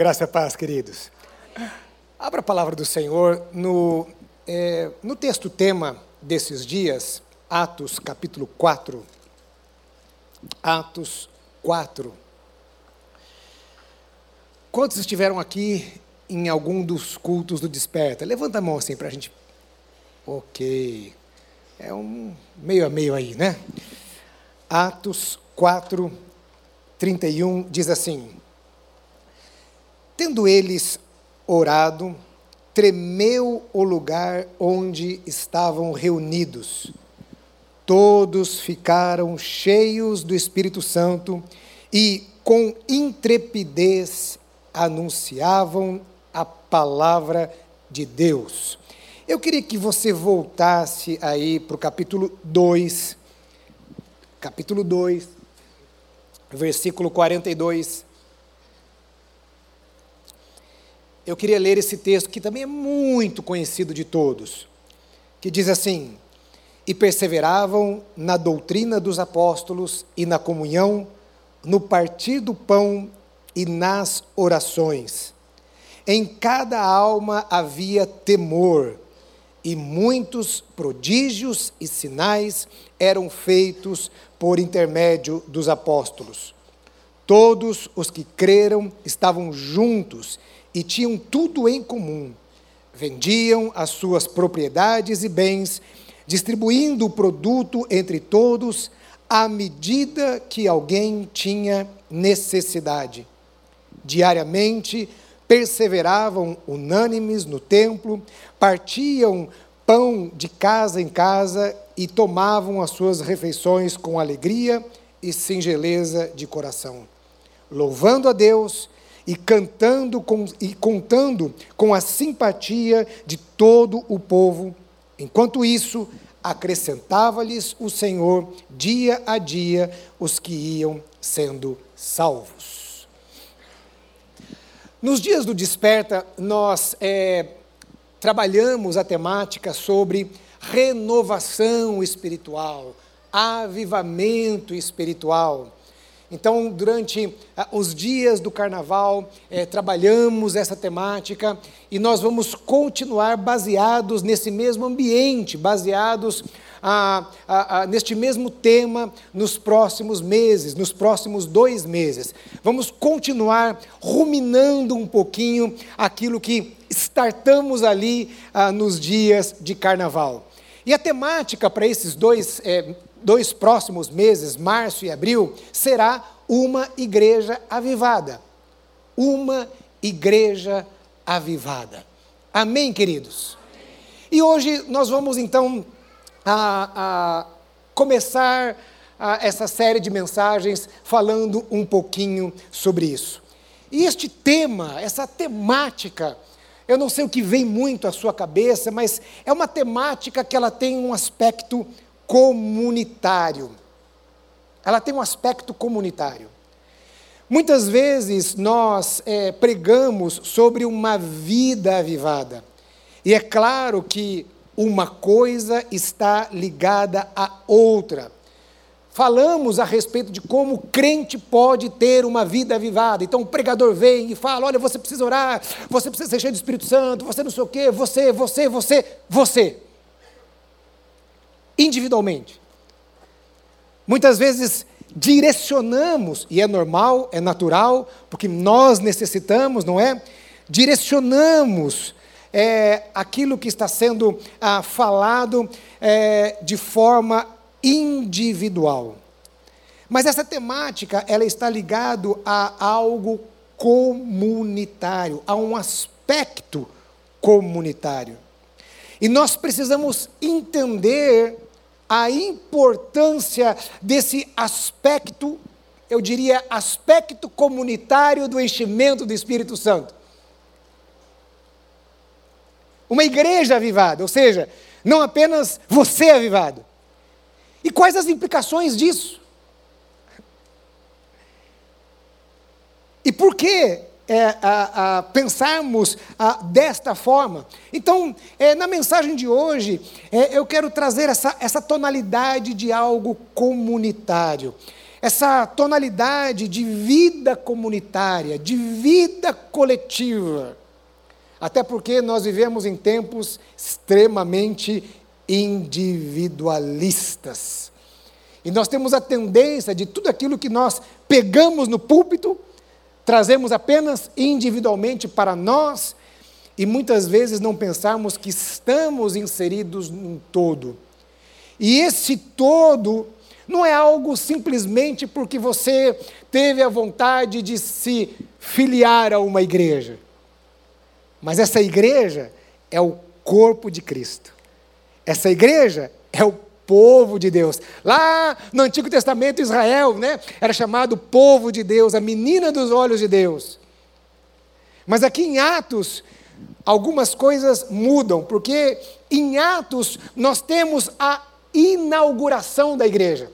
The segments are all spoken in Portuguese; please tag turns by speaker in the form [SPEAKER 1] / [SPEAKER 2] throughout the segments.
[SPEAKER 1] Graça e paz, queridos. Abra a palavra do Senhor no, é, no texto tema desses dias, Atos capítulo 4. Atos 4. Quantos estiveram aqui em algum dos cultos do Desperta? Levanta a mão assim para a gente. Ok. É um meio a meio aí, né? Atos 4, 31 diz assim: Tendo eles orado, tremeu o lugar onde estavam reunidos. Todos ficaram cheios do Espírito Santo e, com intrepidez, anunciavam a palavra de Deus. Eu queria que você voltasse aí para o capítulo 2, capítulo 2, versículo 42. Eu queria ler esse texto que também é muito conhecido de todos, que diz assim: E perseveravam na doutrina dos apóstolos e na comunhão, no partir do pão e nas orações. Em cada alma havia temor, e muitos prodígios e sinais eram feitos por intermédio dos apóstolos. Todos os que creram estavam juntos e tinham tudo em comum. Vendiam as suas propriedades e bens, distribuindo o produto entre todos à medida que alguém tinha necessidade. Diariamente perseveravam unânimes no templo, partiam pão de casa em casa e tomavam as suas refeições com alegria e singeleza de coração, louvando a Deus e cantando com, e contando com a simpatia de todo o povo. Enquanto isso, acrescentava-lhes o Senhor dia a dia os que iam sendo salvos. Nos dias do Desperta, nós é, trabalhamos a temática sobre renovação espiritual, avivamento espiritual. Então, durante ah, os dias do carnaval, eh, trabalhamos essa temática e nós vamos continuar baseados nesse mesmo ambiente, baseados ah, ah, neste mesmo tema nos próximos meses, nos próximos dois meses. Vamos continuar ruminando um pouquinho aquilo que startamos ali nos dias de carnaval. E a temática para esses dois eh, dois próximos meses, março e abril, será uma igreja avivada. Uma igreja avivada. Amém, queridos? E hoje nós vamos então a, a começar a, essa série de mensagens falando um pouquinho sobre isso. E este tema, essa temática, eu não sei o que vem muito à sua cabeça, mas é uma temática que ela tem um aspecto comunitário. Ela tem um aspecto comunitário. Muitas vezes nós é, pregamos sobre uma vida avivada. E é claro que uma coisa está ligada à outra. Falamos a respeito de como o crente pode ter uma vida avivada. Então o pregador vem e fala: olha, você precisa orar, você precisa ser cheio do Espírito Santo, você não sei o quê, você, você, você, você individualmente. Muitas vezes direcionamos, e é normal, é natural, porque nós necessitamos, não é? Direcionamos é, aquilo que está sendo ah, falado é, de forma individual. Mas essa temática, ela está ligada a algo comunitário, a um aspecto comunitário. E nós precisamos entender a importância desse aspecto, eu diria, aspecto comunitário do enchimento do Espírito Santo. Uma igreja avivada, ou seja, não apenas você avivado. E quais as implicações disso? E por que é, a, a pensarmos a, desta forma. Então, é, na mensagem de hoje, é, eu quero trazer essa, essa tonalidade de algo comunitário. essa tonalidade de vida comunitária, de vida coletiva. Até porque nós vivemos em tempos extremamente individualistas. E nós temos a tendência de tudo aquilo que nós pegamos no púlpito, trazemos apenas individualmente para nós e muitas vezes não pensarmos que estamos inseridos num todo. E esse todo não é algo simplesmente porque você teve a vontade de se filiar a uma igreja. Mas essa igreja é o corpo de Cristo. Essa igreja é o povo de Deus. Lá no Antigo Testamento, Israel né, era chamado povo de Deus, a menina dos olhos de Deus. Mas aqui em Atos, algumas coisas mudam, porque em Atos nós temos a inauguração da igreja.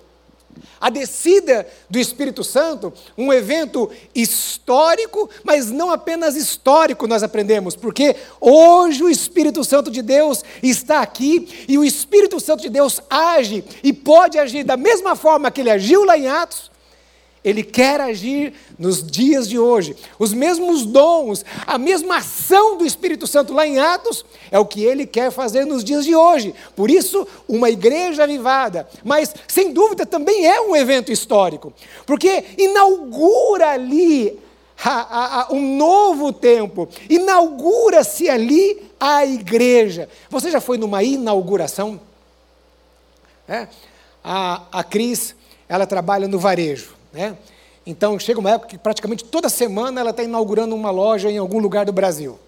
[SPEAKER 1] A descida do Espírito Santo, um evento histórico, mas não apenas histórico, nós aprendemos, porque hoje o Espírito Santo de Deus está aqui e o Espírito Santo de Deus age e pode agir da mesma forma que ele agiu lá em Atos, ele quer agir nos dias de hoje. Os mesmos dons, a mesma ação do Espírito Santo lá em Atos, é o que ele quer fazer nos dias de hoje. Por isso, uma igreja avivada. Mas, sem dúvida, também é um evento histórico, porque inaugura ali a, a, um novo tempo, inaugura-se ali a igreja. Você já foi numa inauguração? É? A, a Cris, ela trabalha no varejo. Né? Então, chega uma época que praticamente toda semana ela está inaugurando uma loja em algum lugar do Brasil.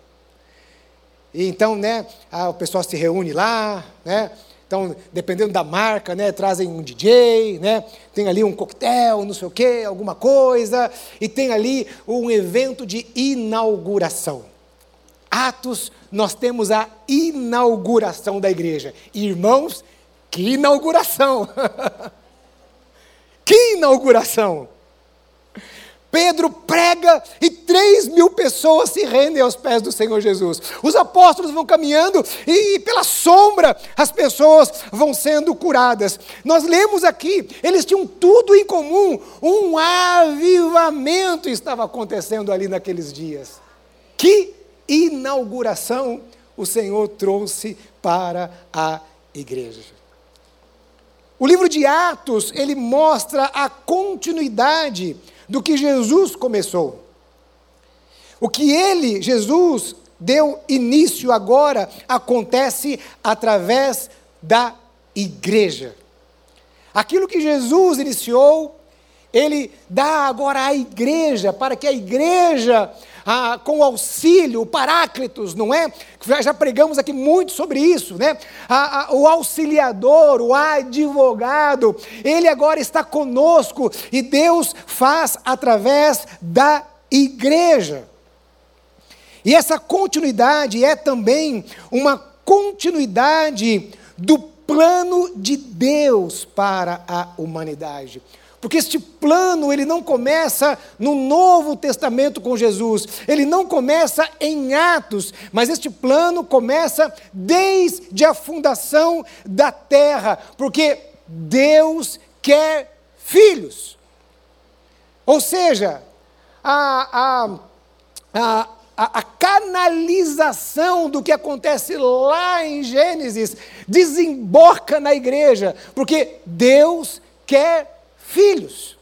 [SPEAKER 1] E então, né, o pessoal se reúne lá, né? Então, dependendo da marca, né, trazem um DJ, né, tem ali um coquetel, não sei o quê, alguma coisa, e tem ali um evento de inauguração. Atos, nós temos a inauguração da igreja. Irmãos, que inauguração! Que inauguração! Pedro prega e três mil pessoas se rendem aos pés do Senhor Jesus. Os apóstolos vão caminhando e, pela sombra, as pessoas vão sendo curadas. Nós lemos aqui, eles tinham tudo em comum. Um avivamento estava acontecendo ali naqueles dias. Que inauguração o Senhor trouxe para a igreja. O livro de Atos, ele mostra a continuidade do que Jesus começou. O que ele, Jesus, deu início agora acontece através da igreja. Aquilo que Jesus iniciou, ele dá agora à igreja, para que a igreja ah, com o auxílio, o paráclitos, não é? Já pregamos aqui muito sobre isso, né? Ah, ah, o auxiliador, o advogado, ele agora está conosco e Deus faz através da igreja. E essa continuidade é também uma continuidade do plano de Deus para a humanidade. Porque este plano, ele não começa no Novo Testamento com Jesus, ele não começa em Atos, mas este plano começa desde a fundação da terra, porque Deus quer filhos. Ou seja, a, a, a, a, canalização do que acontece lá em Gênesis desemboca na igreja, porque Deus quer filhos.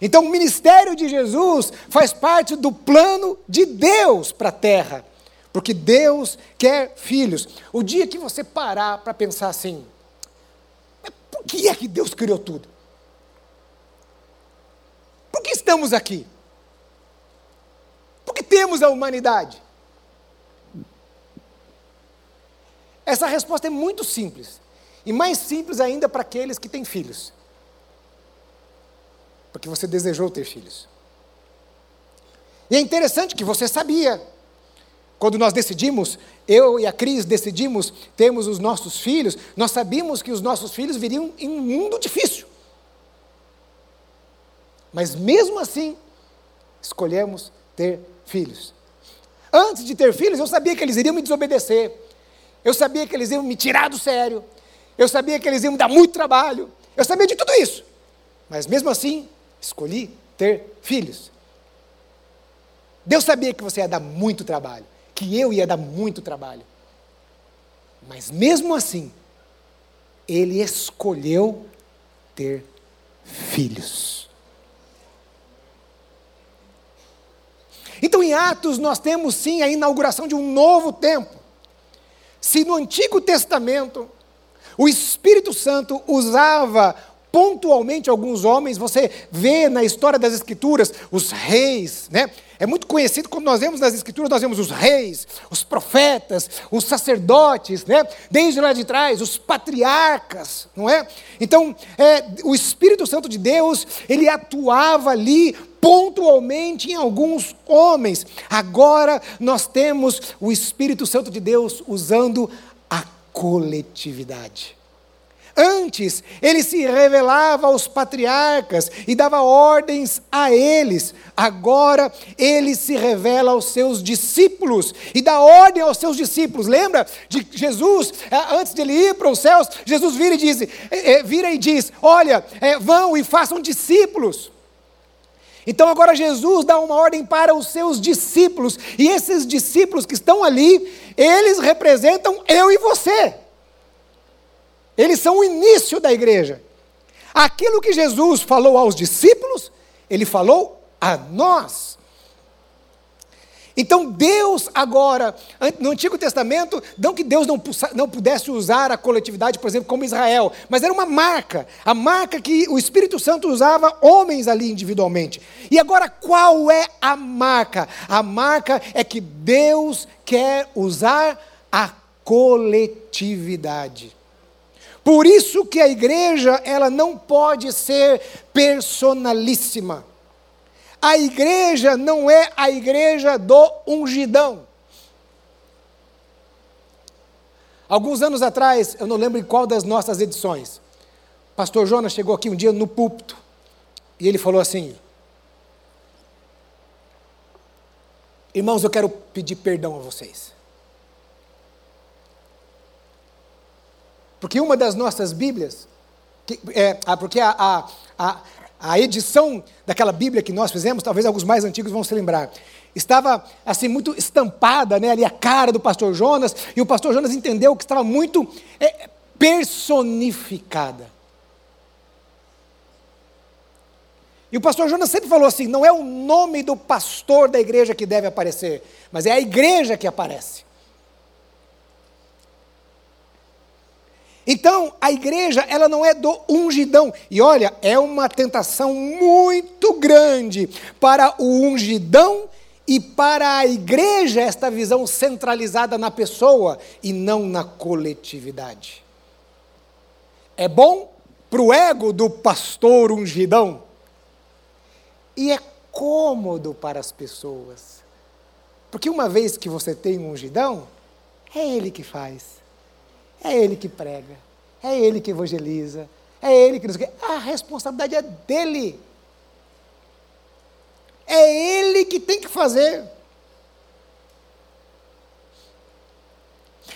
[SPEAKER 1] Então, o ministério de Jesus faz parte do plano de Deus para a terra, porque Deus quer filhos. O dia que você parar para pensar assim, por que é que Deus criou tudo? Por que estamos aqui? Por que temos a humanidade? Essa resposta é muito simples. E mais simples ainda para aqueles que têm filhos. Porque você desejou ter filhos. E é interessante que você sabia. Quando nós decidimos, eu e a Cris decidimos termos os nossos filhos, nós sabíamos que os nossos filhos viriam em um mundo difícil. Mas mesmo assim, escolhemos ter filhos. Antes de ter filhos, eu sabia que eles iriam me desobedecer. Eu sabia que eles iam me tirar do sério. Eu sabia que eles iam me dar muito trabalho. Eu sabia de tudo isso, mas mesmo assim, escolhi ter filhos. Deus sabia que você ia dar muito trabalho, que eu ia dar muito trabalho. Mas mesmo assim, Ele escolheu ter filhos. Então, em Atos, nós temos sim a inauguração de um novo tempo. Se no Antigo Testamento o Espírito Santo usava pontualmente alguns homens, você vê na história das Escrituras os reis, né? É muito conhecido quando nós vemos nas Escrituras, nós vemos os reis, os profetas, os sacerdotes, né? Desde lá de trás, os patriarcas, não é? Então, é, o Espírito Santo de Deus, ele atuava ali pontualmente em alguns homens. Agora nós temos o Espírito Santo de Deus usando a coletividade. Antes, ele se revelava aos patriarcas e dava ordens a eles. Agora, ele se revela aos seus discípulos e dá ordem aos seus discípulos. Lembra de Jesus, eh, antes de ele ir para os céus, Jesus vira e diz: eh, vira e diz: Olha, vão e façam discípulos. Então agora Jesus dá uma ordem para os seus discípulos, e esses discípulos que estão ali, eles representam eu e você. Eles são o início da igreja. Aquilo que Jesus falou aos discípulos, ele falou a nós. Então Deus agora, no Antigo Testamento, não que Deus não, não pudesse usar a coletividade, por exemplo, como Israel, mas era uma marca, a marca que o Espírito Santo usava homens ali individualmente. E agora qual é a marca? A marca é que Deus quer usar a coletividade. Por isso que a igreja, ela não pode ser personalíssima. A igreja não é a igreja do ungidão. Alguns anos atrás, eu não lembro em qual das nossas edições, pastor Jonas chegou aqui um dia no púlpito e ele falou assim: Irmãos, eu quero pedir perdão a vocês. Porque uma das nossas Bíblias, que, é, ah, porque a, a, a, a edição daquela Bíblia que nós fizemos, talvez alguns mais antigos vão se lembrar, estava assim muito estampada, né, ali a cara do pastor Jonas, e o pastor Jonas entendeu que estava muito é, personificada. E o pastor Jonas sempre falou assim: não é o nome do pastor da igreja que deve aparecer, mas é a igreja que aparece. Então, a igreja, ela não é do ungidão. E olha, é uma tentação muito grande para o ungidão e para a igreja esta visão centralizada na pessoa e não na coletividade. É bom para o ego do pastor ungidão e é cômodo para as pessoas. Porque uma vez que você tem um ungidão, é ele que faz. É ele que prega, é ele que evangeliza, é ele que nos. A responsabilidade é dele. É ele que tem que fazer.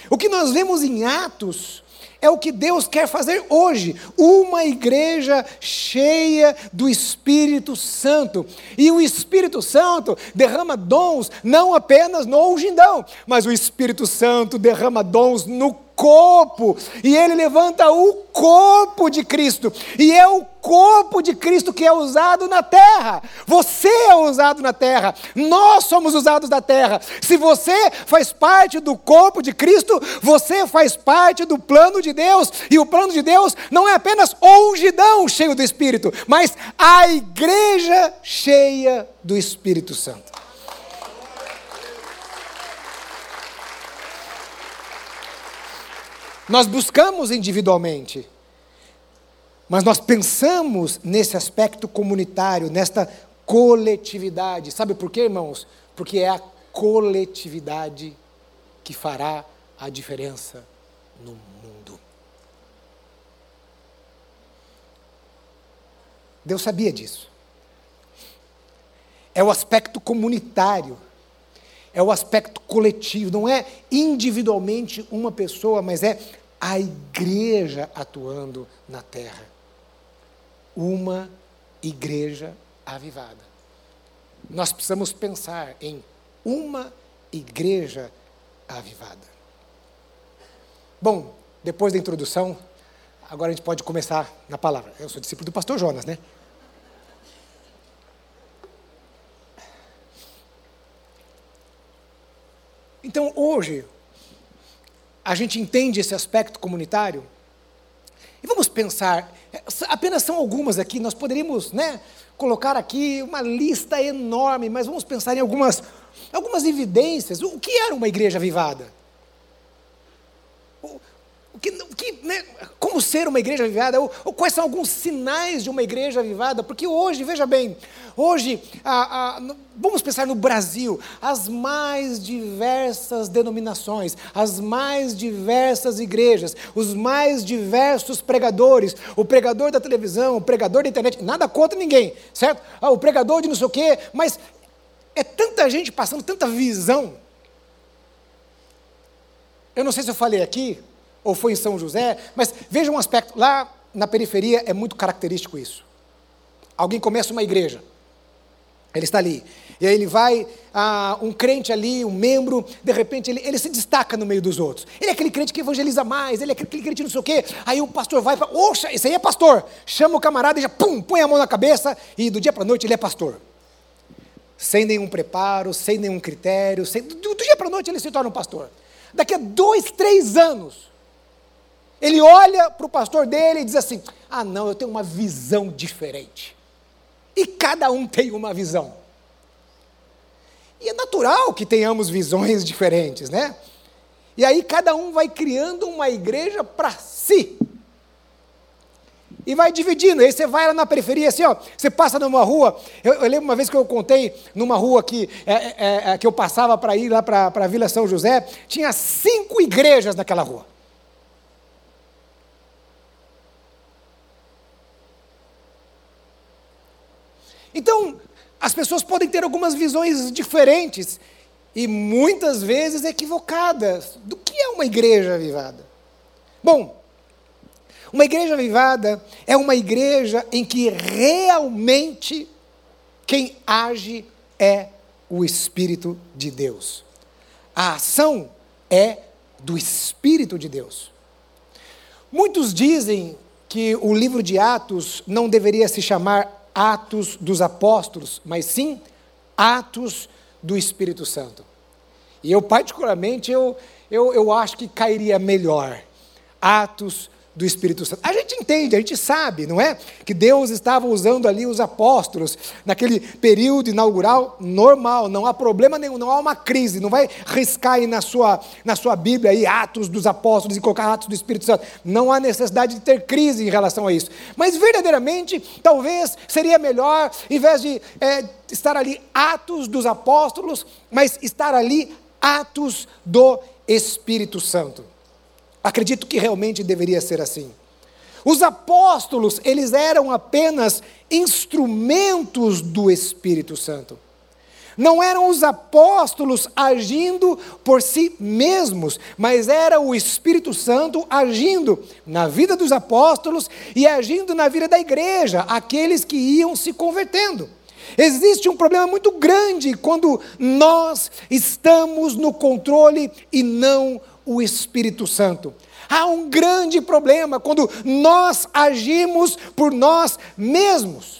[SPEAKER 1] O que nós vemos em Atos é o que Deus quer fazer hoje. Uma igreja cheia do Espírito Santo. E o Espírito Santo derrama dons não apenas no ungidão, mas o Espírito Santo derrama dons no corpo, e ele levanta o corpo de Cristo, e é o corpo de Cristo que é usado na terra. Você é usado na terra, nós somos usados na terra. Se você faz parte do corpo de Cristo, você faz parte do plano de Deus, e o plano de Deus não é apenas ungidão cheio do Espírito, mas a igreja cheia do Espírito Santo. Nós buscamos individualmente, mas nós pensamos nesse aspecto comunitário, nesta coletividade. Sabe por quê, irmãos? Porque é a coletividade que fará a diferença no mundo. Deus sabia disso. É o aspecto comunitário é o aspecto coletivo, não é individualmente uma pessoa, mas é a igreja atuando na terra. uma igreja avivada. Nós precisamos pensar em uma igreja avivada. Bom, depois da introdução, agora a gente pode começar na palavra. Eu sou discípulo do pastor Jonas, né? Então, hoje, a gente entende esse aspecto comunitário e vamos pensar, apenas são algumas aqui, nós poderíamos né, colocar aqui uma lista enorme, mas vamos pensar em algumas, algumas evidências. O que era uma igreja avivada? Que, que, né, como ser uma igreja avivada, ou, ou, quais são alguns sinais de uma igreja avivada, porque hoje, veja bem, hoje, a, a, vamos pensar no Brasil, as mais diversas denominações, as mais diversas igrejas, os mais diversos pregadores, o pregador da televisão, o pregador da internet, nada contra ninguém, certo? Ah, o pregador de não sei o quê, mas é tanta gente passando tanta visão. Eu não sei se eu falei aqui, ou foi em São José, mas veja um aspecto, lá na periferia é muito característico isso. Alguém começa uma igreja, ele está ali, e aí ele vai, ah, um crente ali, um membro, de repente ele, ele se destaca no meio dos outros. Ele é aquele crente que evangeliza mais, ele é aquele crente não sei o quê, aí o pastor vai para, oxa, esse aí é pastor, chama o camarada e já, pum, põe a mão na cabeça, e do dia para a noite ele é pastor. Sem nenhum preparo, sem nenhum critério, sem, do dia para a noite ele se torna um pastor. Daqui a dois, três anos, ele olha para o pastor dele e diz assim: Ah, não, eu tenho uma visão diferente. E cada um tem uma visão. E é natural que tenhamos visões diferentes, né? E aí cada um vai criando uma igreja para si. E vai dividindo. Aí você vai lá na periferia, assim, ó. Você passa numa rua. Eu, eu lembro uma vez que eu contei numa rua que, é, é, é, que eu passava para ir lá para a Vila São José. Tinha cinco igrejas naquela rua. Então, as pessoas podem ter algumas visões diferentes e muitas vezes equivocadas do que é uma igreja avivada. Bom, uma igreja avivada é uma igreja em que realmente quem age é o Espírito de Deus. A ação é do Espírito de Deus. Muitos dizem que o livro de Atos não deveria se chamar Atos dos Apóstolos, mas sim Atos do Espírito Santo. E eu, particularmente, eu, eu, eu acho que cairia melhor. Atos do Espírito Santo. A gente entende, a gente sabe, não é? Que Deus estava usando ali os apóstolos naquele período inaugural normal, não há problema nenhum, não há uma crise, não vai riscar aí na sua, na sua Bíblia aí Atos dos Apóstolos e colocar Atos do Espírito Santo. Não há necessidade de ter crise em relação a isso. Mas verdadeiramente, talvez seria melhor, em vez de é, estar ali Atos dos Apóstolos, mas estar ali Atos do Espírito Santo. Acredito que realmente deveria ser assim. Os apóstolos, eles eram apenas instrumentos do Espírito Santo. Não eram os apóstolos agindo por si mesmos, mas era o Espírito Santo agindo na vida dos apóstolos e agindo na vida da igreja, aqueles que iam se convertendo. Existe um problema muito grande quando nós estamos no controle e não o Espírito Santo. Há um grande problema quando nós agimos por nós mesmos.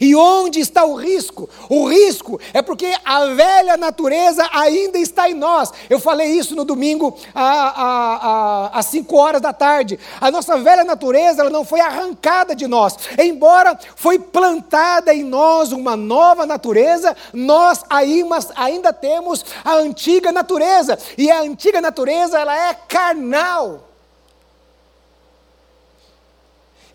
[SPEAKER 1] E onde está o risco? O risco é porque a velha natureza ainda está em nós. Eu falei isso no domingo às 5 horas da tarde. A nossa velha natureza ela não foi arrancada de nós. Embora foi plantada em nós uma nova natureza, nós ainda temos a antiga natureza. E a antiga natureza ela é carnal.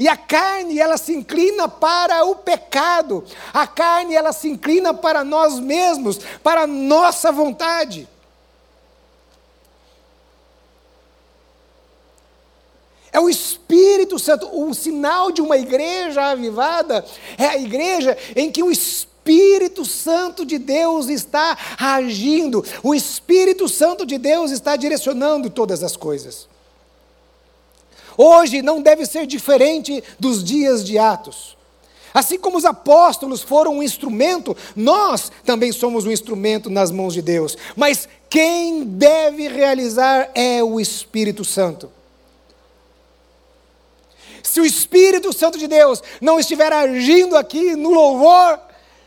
[SPEAKER 1] E a carne, ela se inclina para o pecado. A carne, ela se inclina para nós mesmos, para a nossa vontade. É o Espírito Santo. O sinal de uma igreja avivada é a igreja em que o Espírito Santo de Deus está agindo. O Espírito Santo de Deus está direcionando todas as coisas. Hoje não deve ser diferente dos dias de Atos. Assim como os apóstolos foram um instrumento, nós também somos um instrumento nas mãos de Deus. Mas quem deve realizar é o Espírito Santo. Se o Espírito Santo de Deus não estiver agindo aqui no louvor,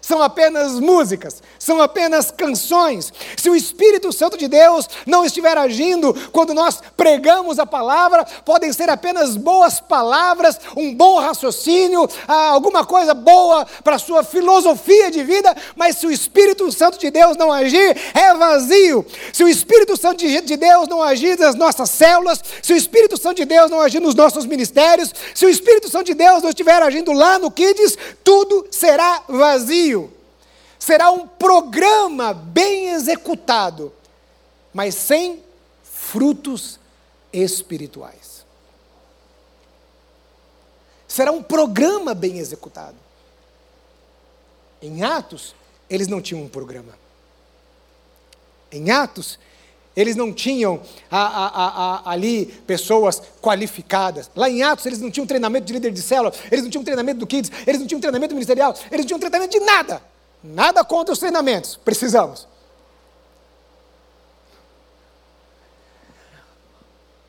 [SPEAKER 1] são apenas músicas, são apenas canções. Se o Espírito Santo de Deus não estiver agindo quando nós pregamos a palavra, podem ser apenas boas palavras, um bom raciocínio, ah, alguma coisa boa para a sua filosofia de vida, mas se o Espírito Santo de Deus não agir, é vazio. Se o Espírito Santo de Deus não agir nas nossas células, se o Espírito Santo de Deus não agir nos nossos ministérios, se o Espírito Santo de Deus não estiver agindo lá no Kids, tudo será vazio será um programa bem executado, mas sem frutos espirituais. Será um programa bem executado. Em Atos, eles não tinham um programa. Em Atos, eles não tinham a, a, a, ali pessoas qualificadas. Lá em Atos, eles não tinham treinamento de líder de célula, eles não tinham treinamento do Kids, eles não tinham treinamento ministerial, eles não tinham treinamento de nada. Nada contra os treinamentos, precisamos.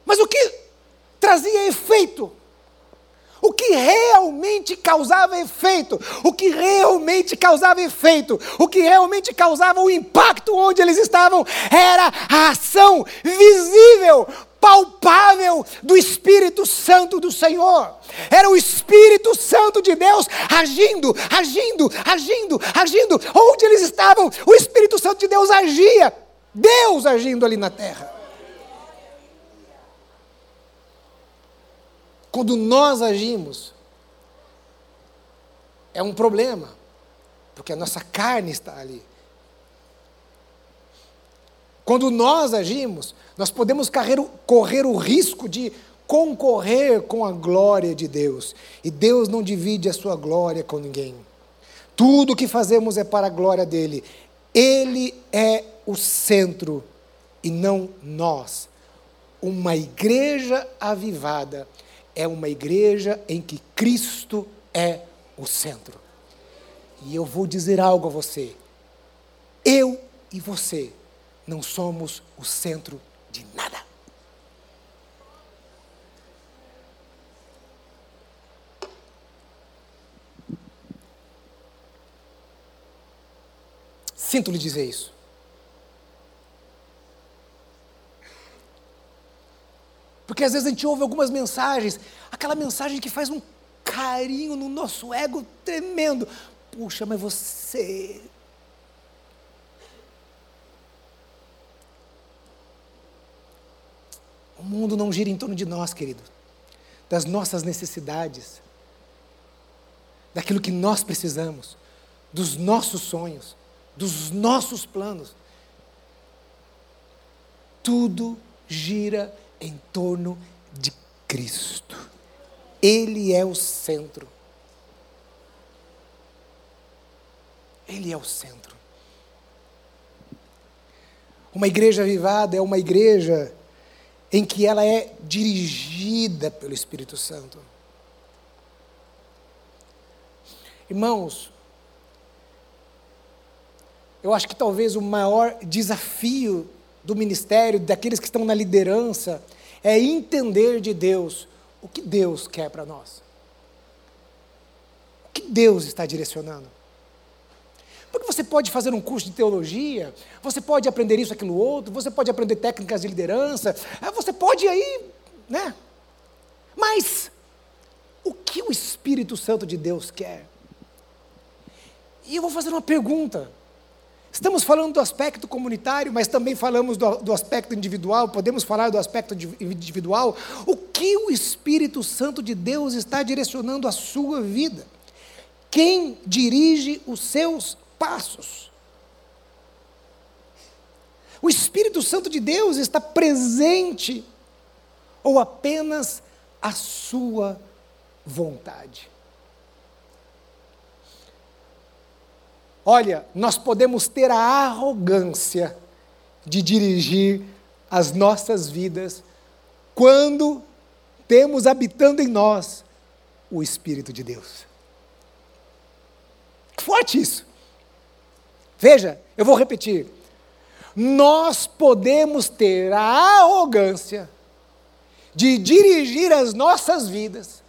[SPEAKER 1] Mas o que trazia efeito? O que realmente causava efeito, o que realmente causava efeito, o que realmente causava o impacto onde eles estavam, era a ação visível, palpável do Espírito Santo do Senhor. Era o Espírito Santo de Deus agindo, agindo, agindo, agindo. Onde eles estavam, o Espírito Santo de Deus agia. Deus agindo ali na terra. Quando nós agimos, é um problema, porque a nossa carne está ali. Quando nós agimos, nós podemos correr o risco de concorrer com a glória de Deus. E Deus não divide a sua glória com ninguém. Tudo o que fazemos é para a glória dele. Ele é o centro e não nós. Uma igreja avivada é uma igreja em que Cristo é o centro. E eu vou dizer algo a você. Eu e você não somos o centro de nada. Sinto lhe dizer isso. Porque às vezes a gente ouve algumas mensagens, aquela mensagem que faz um carinho no nosso ego tremendo. Puxa, mas você O mundo não gira em torno de nós, querido, das nossas necessidades, daquilo que nós precisamos, dos nossos sonhos, dos nossos planos. Tudo gira em torno de Cristo. Ele é o centro. Ele é o centro. Uma igreja avivada é uma igreja em que ela é dirigida pelo Espírito Santo. Irmãos, eu acho que talvez o maior desafio do ministério, daqueles que estão na liderança, é entender de Deus o que Deus quer para nós. O que Deus está direcionando. Porque você pode fazer um curso de teologia, você pode aprender isso, aquilo, outro, você pode aprender técnicas de liderança, eh, você pode aí, né? Mas, o que o Espírito Santo de Deus quer? E eu vou fazer uma pergunta. Estamos falando do aspecto comunitário, mas também falamos do, do, aspecto individual, podemos falar do aspecto individual. O que o Espírito Santo de Deus está direcionando a sua vida? Quem dirige os seus passos. O Espírito Santo de Deus está presente ou apenas a sua vontade? Olha, nós podemos ter a arrogância de dirigir as nossas vidas quando temos habitando em nós o Espírito de Deus. Forte isso. Veja, eu vou repetir. Nós podemos ter a arrogância de dirigir as nossas vidas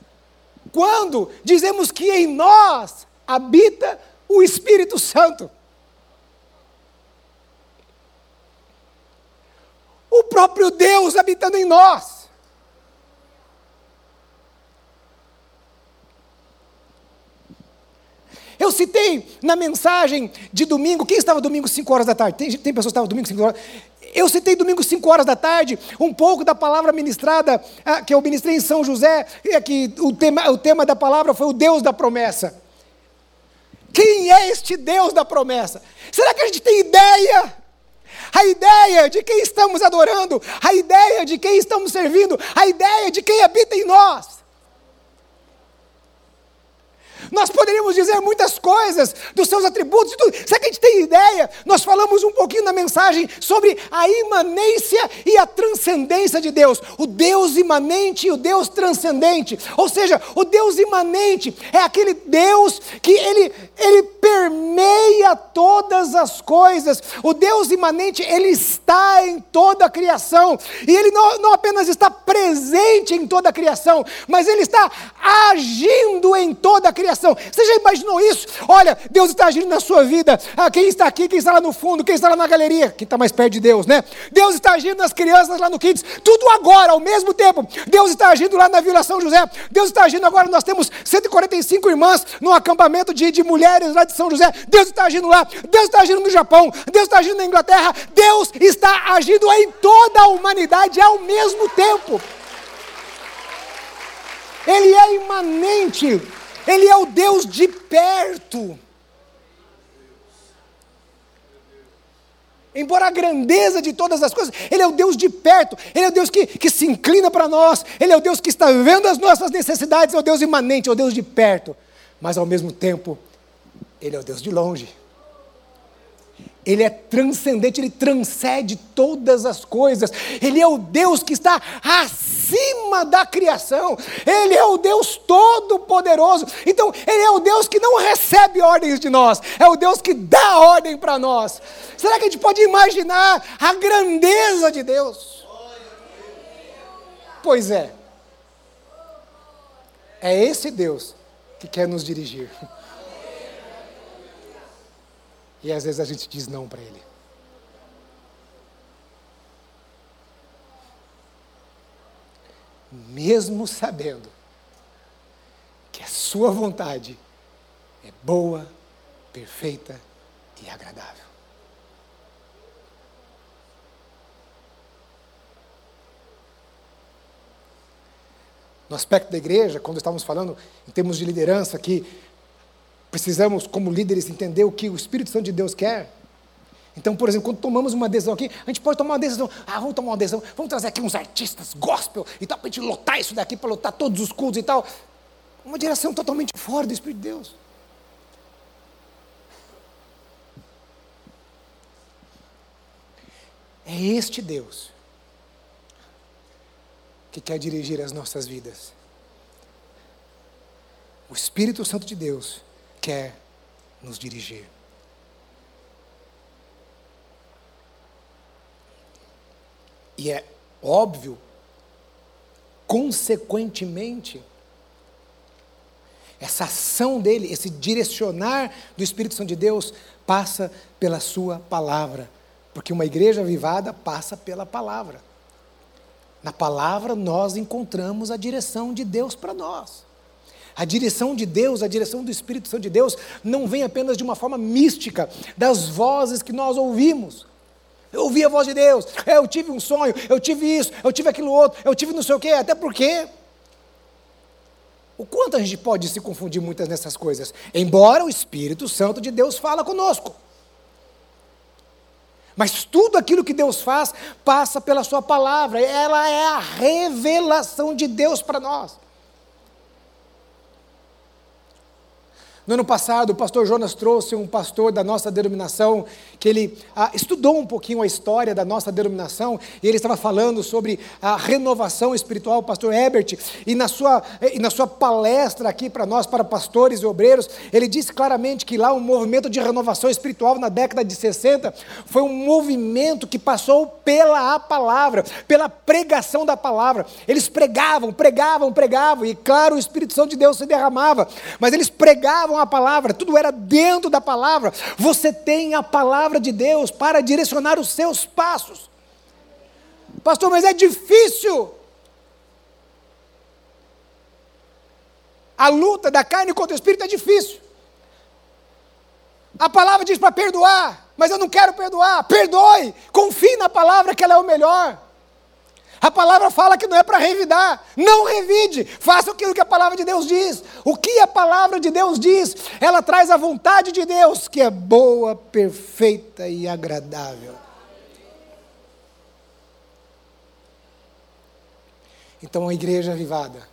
[SPEAKER 1] quando dizemos que em nós habita o Espírito Santo. O próprio Deus habitando em nós. Eu citei na mensagem de domingo, quem estava domingo 5 horas da tarde? Tem, tem pessoas que estavam domingo 5 horas? Eu citei domingo 5 horas da tarde, um pouco da palavra ministrada, ah, que eu ministrei em São José, que o tema, o tema da palavra foi o Deus da promessa. Quem é este Deus da promessa? Será que a gente tem ideia? A ideia de quem estamos adorando, a ideia de quem estamos servindo, a ideia de quem habita em nós. Nós poderíamos dizer muitas coisas dos seus atributos e tudo. Será que a gente tem ideia? Nós falamos um pouquinho na mensagem sobre a imanência e a transcendência de Deus. O Deus imanente e o Deus transcendente. Ou seja, o Deus imanente é aquele Deus que ele, ele permeia todas as coisas. O Deus imanente, ele está em toda a criação. E ele não, não apenas está presente em toda a criação, mas ele está agindo em toda a criação. Você já imaginou isso? Olha, Deus está agindo na sua vida. Ah, quem está aqui, quem está lá no fundo, quem está lá na galeria, quem está mais perto de Deus, né? Deus está agindo nas crianças lá no Kids, tudo agora, ao mesmo tempo. Deus está agindo lá na Vila São José. Deus está agindo agora. Nós temos 145 irmãs num acampamento de, de mulheres lá de São José. Deus está agindo lá. Deus está agindo no Japão. Deus está agindo na Inglaterra. Deus está agindo em toda a humanidade ao mesmo tempo. Ele é imanente ele é o Deus de perto. Embora a grandeza de todas as coisas, Ele é o Deus de perto, Ele é o Deus que, que se inclina para nós, Ele é o Deus que está vendo as nossas necessidades, é o Deus imanente, é o Deus de perto, mas ao mesmo tempo, Ele é o Deus de longe. Ele é transcendente, ele transcende todas as coisas. Ele é o Deus que está acima da criação. Ele é o Deus todo-poderoso. Então, ele é o Deus que não recebe ordens de nós, é o Deus que dá ordem para nós. Será que a gente pode imaginar a grandeza de Deus? Pois é. É esse Deus que quer nos dirigir. E às vezes a gente diz não para Ele. Mesmo sabendo que a Sua vontade é boa, perfeita e agradável. No aspecto da igreja, quando estávamos falando em termos de liderança, que Precisamos, como líderes, entender o que o Espírito Santo de Deus quer. Então, por exemplo, quando tomamos uma decisão aqui, a gente pode tomar uma decisão, ah, vamos tomar uma decisão, vamos trazer aqui uns artistas gospel e tal, para a gente lotar isso daqui, para lotar todos os cultos e tal. Uma direção totalmente fora do Espírito de Deus. É este Deus que quer dirigir as nossas vidas. O Espírito Santo de Deus quer nos dirigir. E é óbvio, consequentemente, essa ação dele, esse direcionar do Espírito Santo de Deus, passa pela Sua palavra. Porque uma igreja avivada passa pela palavra. Na palavra nós encontramos a direção de Deus para nós. A direção de Deus, a direção do Espírito Santo de Deus, não vem apenas de uma forma mística, das vozes que nós ouvimos. Eu ouvi a voz de Deus, eu tive um sonho, eu tive isso, eu tive aquilo outro, eu tive não sei o quê, até porque. O quanto a gente pode se confundir muitas nessas coisas, embora o Espírito Santo de Deus fala conosco. Mas tudo aquilo que Deus faz passa pela Sua palavra, ela é a revelação de Deus para nós. No ano passado, o pastor Jonas trouxe um pastor da nossa denominação, que ele ah, estudou um pouquinho a história da nossa denominação, e ele estava falando sobre a renovação espiritual, o pastor Herbert, e na sua, e na sua palestra aqui para nós, para pastores e obreiros, ele disse claramente que lá um movimento de renovação espiritual na década de 60 foi um movimento que passou pela palavra, pela pregação da palavra. Eles pregavam, pregavam, pregavam, e claro, o Espírito Santo de Deus se derramava, mas eles pregavam a palavra, tudo era dentro da palavra. Você tem a palavra de Deus para direcionar os seus passos. Pastor, mas é difícil. A luta da carne contra o espírito é difícil. A palavra diz para perdoar, mas eu não quero perdoar. Perdoe, confie na palavra que ela é o melhor. A palavra fala que não é para revidar. Não revide. Faça aquilo que a palavra de Deus diz. O que a palavra de Deus diz? Ela traz a vontade de Deus, que é boa, perfeita e agradável. Então a igreja avivada,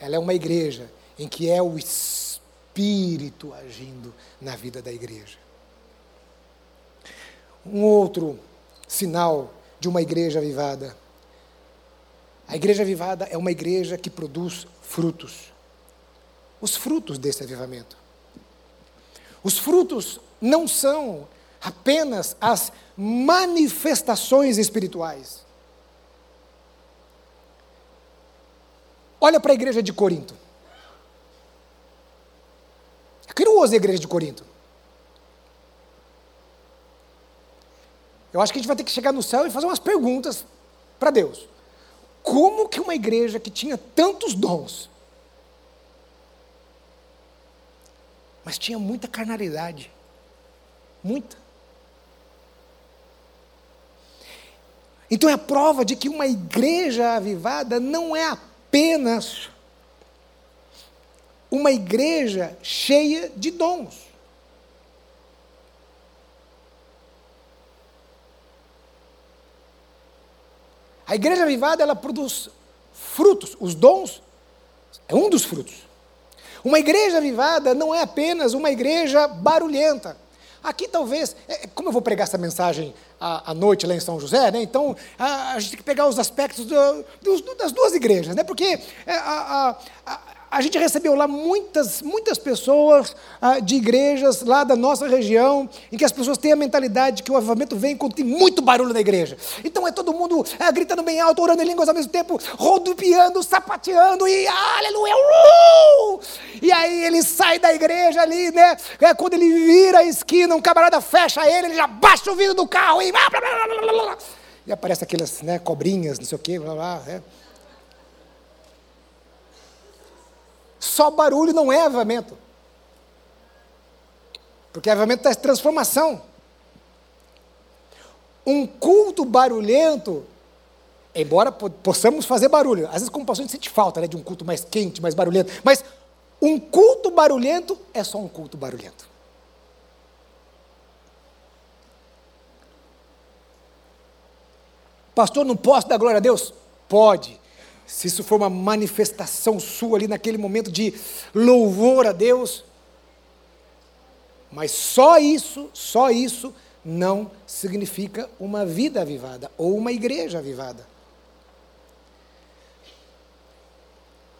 [SPEAKER 1] ela é uma igreja em que é o Espírito agindo na vida da igreja. Um outro sinal de uma igreja avivada a igreja avivada é uma igreja que produz frutos. Os frutos desse avivamento. Os frutos não são apenas as manifestações espirituais. Olha para a igreja de Corinto. É curioso a igreja de Corinto. Eu acho que a gente vai ter que chegar no céu e fazer umas perguntas para Deus. Como que uma igreja que tinha tantos dons, mas tinha muita carnalidade, muita. Então é a prova de que uma igreja avivada não é apenas uma igreja cheia de dons. A igreja avivada, ela produz frutos. Os dons é um dos frutos. Uma igreja avivada não é apenas uma igreja barulhenta. Aqui talvez, é, é, como eu vou pregar essa mensagem à, à noite lá em São José, né? então a, a, gente tem que pegar os aspectos do, do, das duas igrejas, né? porque é, a, a, a gente recebeu lá muitas, muitas pessoas ah, de igrejas lá da nossa região, em que as pessoas têm a mentalidade de que o avivamento vem quando tem muito barulho na igreja. Então é todo mundo ah, gritando bem alto, orando em línguas ao mesmo tempo, rodopiando, sapateando e aleluia! Uh! E aí ele sai da igreja ali, né? É, quando ele vira a esquina, um camarada fecha ele, ele já baixa o vidro do carro e. E aparece aquelas né, cobrinhas, não sei o quê, blá blá. É. Só barulho não é avivamento. Porque avivamento traz transformação. Um culto barulhento, embora possamos fazer barulho, às vezes como pastor a gente sente falta né, de um culto mais quente, mais barulhento, mas um culto barulhento é só um culto barulhento. Pastor, não posso dar glória a Deus? Pode se isso for uma manifestação sua ali naquele momento de louvor a Deus, mas só isso, só isso não significa uma vida avivada ou uma igreja avivada.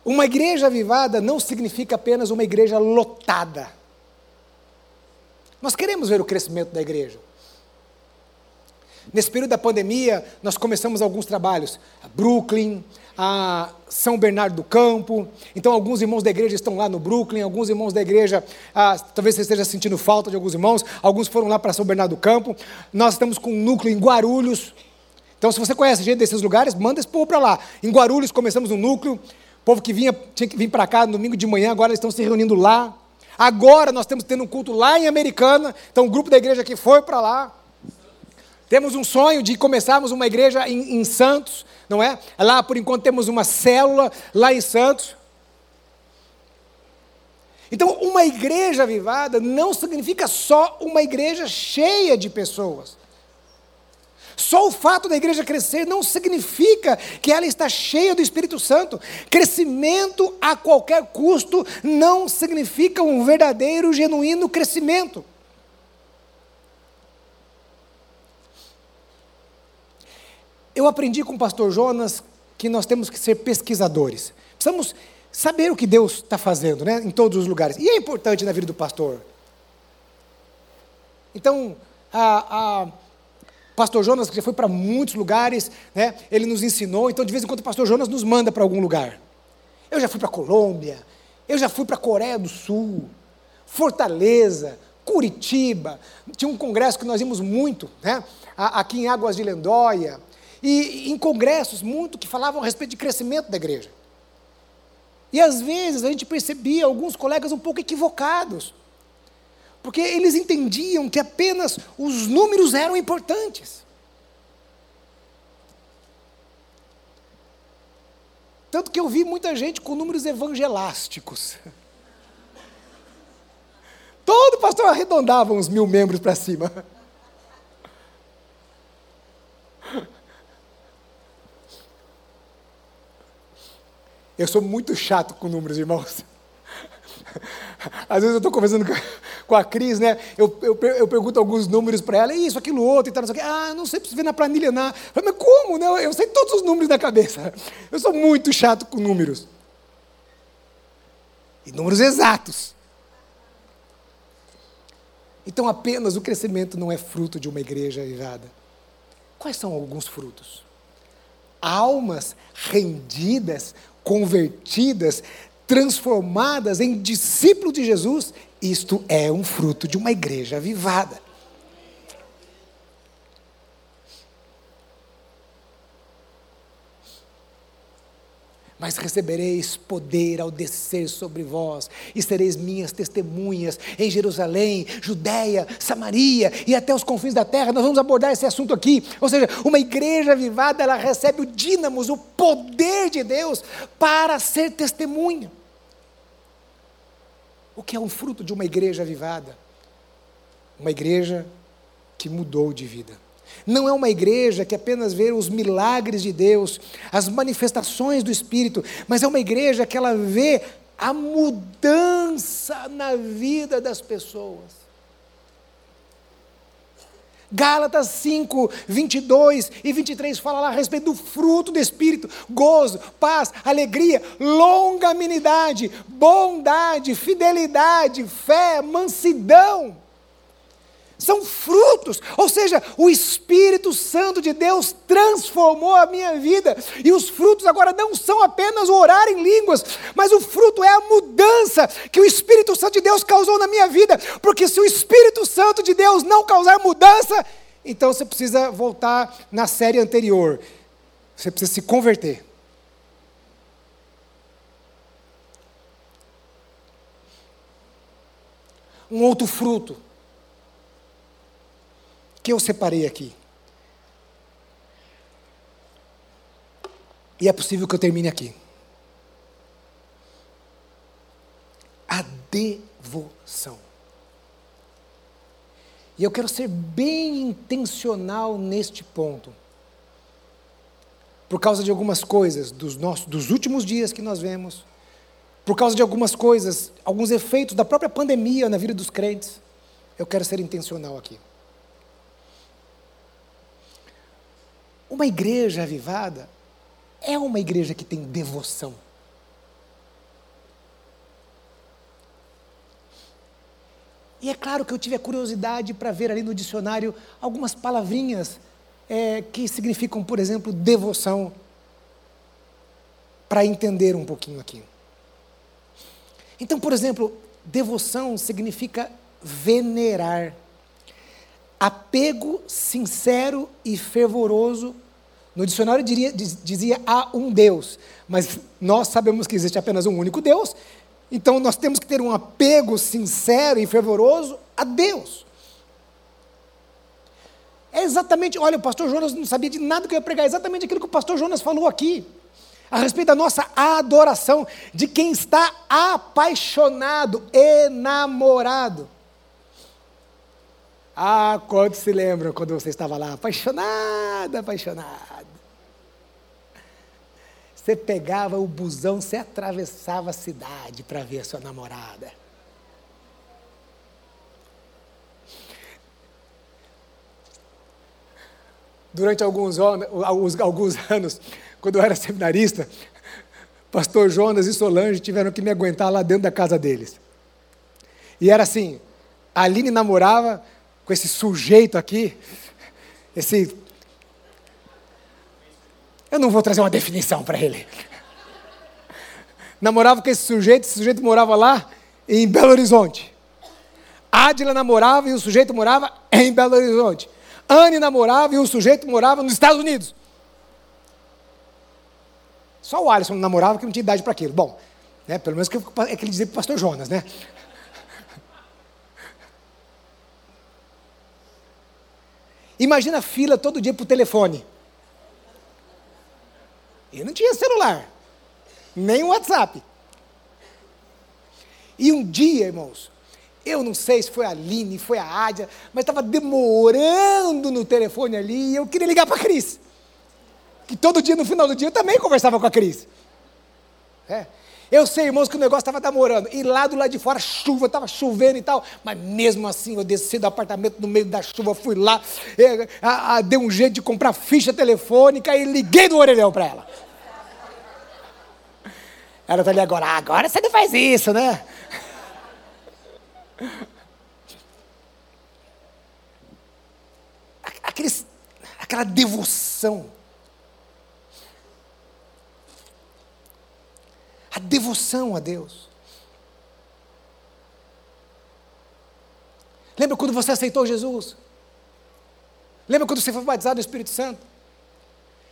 [SPEAKER 1] Uma igreja avivada não significa apenas uma igreja lotada. Nós queremos ver o crescimento da igreja. Nesse período da pandemia, nós começamos alguns trabalhos. Brooklyn, a São Bernardo do Campo. Então, alguns irmãos da igreja estão lá no Brooklyn, alguns irmãos da igreja, ah, talvez você esteja sentindo falta de alguns irmãos, alguns foram lá para São Bernardo do Campo. Nós estamos com um núcleo em Guarulhos. Então, se você conhece gente desses lugares, manda esse povo para lá. Em Guarulhos começamos um núcleo. O povo que vinha, tinha que vir para cá no domingo de manhã, agora eles estão se reunindo lá. Agora nós estamos tendo um culto lá em Americana. Então, o grupo da igreja que foi para lá. Temos um sonho de começarmos uma igreja em, em Santos, não é? Lá, por enquanto, temos uma célula lá em Santos. Então, uma igreja avivada não significa só uma igreja cheia de pessoas. Só o fato da igreja crescer não significa que ela está cheia do Espírito Santo. Crescimento a qualquer custo não significa um verdadeiro, genuíno crescimento. Eu aprendi com o pastor Jonas que nós temos que ser pesquisadores. Precisamos saber o que Deus está fazendo né, em todos os lugares. E é importante na vida do pastor. Então, a, a pastor Jonas, que já foi para muitos lugares, né, ele nos ensinou, então de vez em quando o pastor Jonas nos manda para algum lugar. Eu já fui para Colômbia, eu já fui para Coreia do Sul, Fortaleza, Curitiba, tinha um congresso que nós íamos muito, né, aqui em Águas de Lendóia, e em congressos muito que falavam a respeito de crescimento da igreja. E às vezes a gente percebia alguns colegas um pouco equivocados. Porque eles entendiam que apenas os números eram importantes. Tanto que eu vi muita gente com números evangelásticos. Todo pastor arredondava uns mil membros para cima. Eu sou muito chato com números, irmãos. Às vezes eu estou conversando com a Cris, né? Eu, eu, eu pergunto alguns números para ela, isso, aquilo, outro, e tal, não sei o quê. Ah, não sei, preciso ver na planilha, falei, mas como? Né? Eu sei todos os números da cabeça. Eu sou muito chato com números. E números exatos. Então, apenas o crescimento não é fruto de uma igreja avivada. Quais são alguns frutos? Almas rendidas, convertidas, transformadas em discípulos de Jesus, isto é um fruto de uma igreja avivada. Mas recebereis poder ao descer sobre vós, e sereis minhas testemunhas em Jerusalém, Judéia, Samaria e até os confins da terra. Nós vamos abordar esse assunto aqui. Ou seja, uma igreja avivada, ela recebe o dínamos, o poder de Deus para ser testemunha. O que é um fruto de uma igreja avivada? Uma igreja que mudou de vida. Não é uma igreja que apenas vê os milagres de Deus, as manifestações do Espírito, mas é uma igreja que ela vê a mudança na vida das pessoas. Gálatas 5, 22 e 23 fala lá a respeito do fruto do Espírito: gozo, paz, alegria, longanimidade, bondade, fidelidade, fé, mansidão. São frutos, ou seja, o Espírito Santo de Deus transformou a minha vida, e os frutos agora não são apenas orar em línguas, mas o fruto é a mudança que o Espírito Santo de Deus causou na minha vida, porque se o Espírito Santo de Deus não causar mudança, então você precisa voltar na série anterior, você precisa se converter. Um outro fruto que eu separei aqui. E é possível que eu termine aqui. A devoção. E eu quero ser bem intencional neste ponto. Por causa de algumas coisas dos, nossos, dos últimos dias que nós vemos, por causa de algumas coisas, alguns efeitos da própria pandemia na vida dos crentes, eu quero ser intencional aqui. Uma igreja avivada é uma igreja que tem devoção. E é claro que eu tive a curiosidade para ver ali no dicionário algumas palavrinhas é, que significam, por exemplo, devoção, para entender um pouquinho aqui. Então, por exemplo, devoção significa venerar apego sincero e fervoroso. No dicionário diria, dizia a um Deus, mas nós sabemos que existe apenas um único Deus, então nós temos que ter um apego sincero e fervoroso a Deus. É exatamente, olha, o pastor Jonas não sabia de nada que eu ia pregar, é exatamente aquilo que o pastor Jonas falou aqui, a respeito da nossa adoração, de quem está apaixonado, enamorado. Ah, quantos se lembram quando você estava lá, apaixonada, apaixonada. Você pegava o busão, você atravessava a cidade para ver a sua namorada. Durante alguns, alguns, anos, quando eu era seminarista, pastor Jonas e Solange tiveram que me aguentar lá dentro da casa deles. E era assim, a Aline namorava com esse sujeito aqui, esse. Eu não vou trazer uma definição para ele. Namorava com esse sujeito, esse sujeito morava lá em Belo Horizonte. Adila namorava e o sujeito morava em Belo Horizonte. Anne namorava e o sujeito morava nos Estados Unidos. Só o Alisson namorava porque não tinha idade para aquilo. Bom, né, pelo menos é que ele dizia para o pastor Jonas, né? Imagina a fila todo dia para o telefone. E não tinha celular, nem WhatsApp. E um dia, irmãos, eu não sei se foi a Aline, foi a Ádia, mas estava demorando no telefone ali e eu queria ligar para a Cris. Que todo dia, no final do dia, eu também conversava com a Cris. É. Eu sei, irmãos, que o negócio estava demorando. E lá do lado de fora, chuva, estava chovendo e tal. Mas mesmo assim, eu desci do apartamento no meio da chuva, fui lá, é, a, a, dei um jeito de comprar ficha telefônica e liguei do orelhão para ela. Ela está ali agora, ah, agora você não faz isso, né? Aqueles, aquela devoção a devoção a Deus. Lembra quando você aceitou Jesus? Lembra quando você foi batizado no Espírito Santo?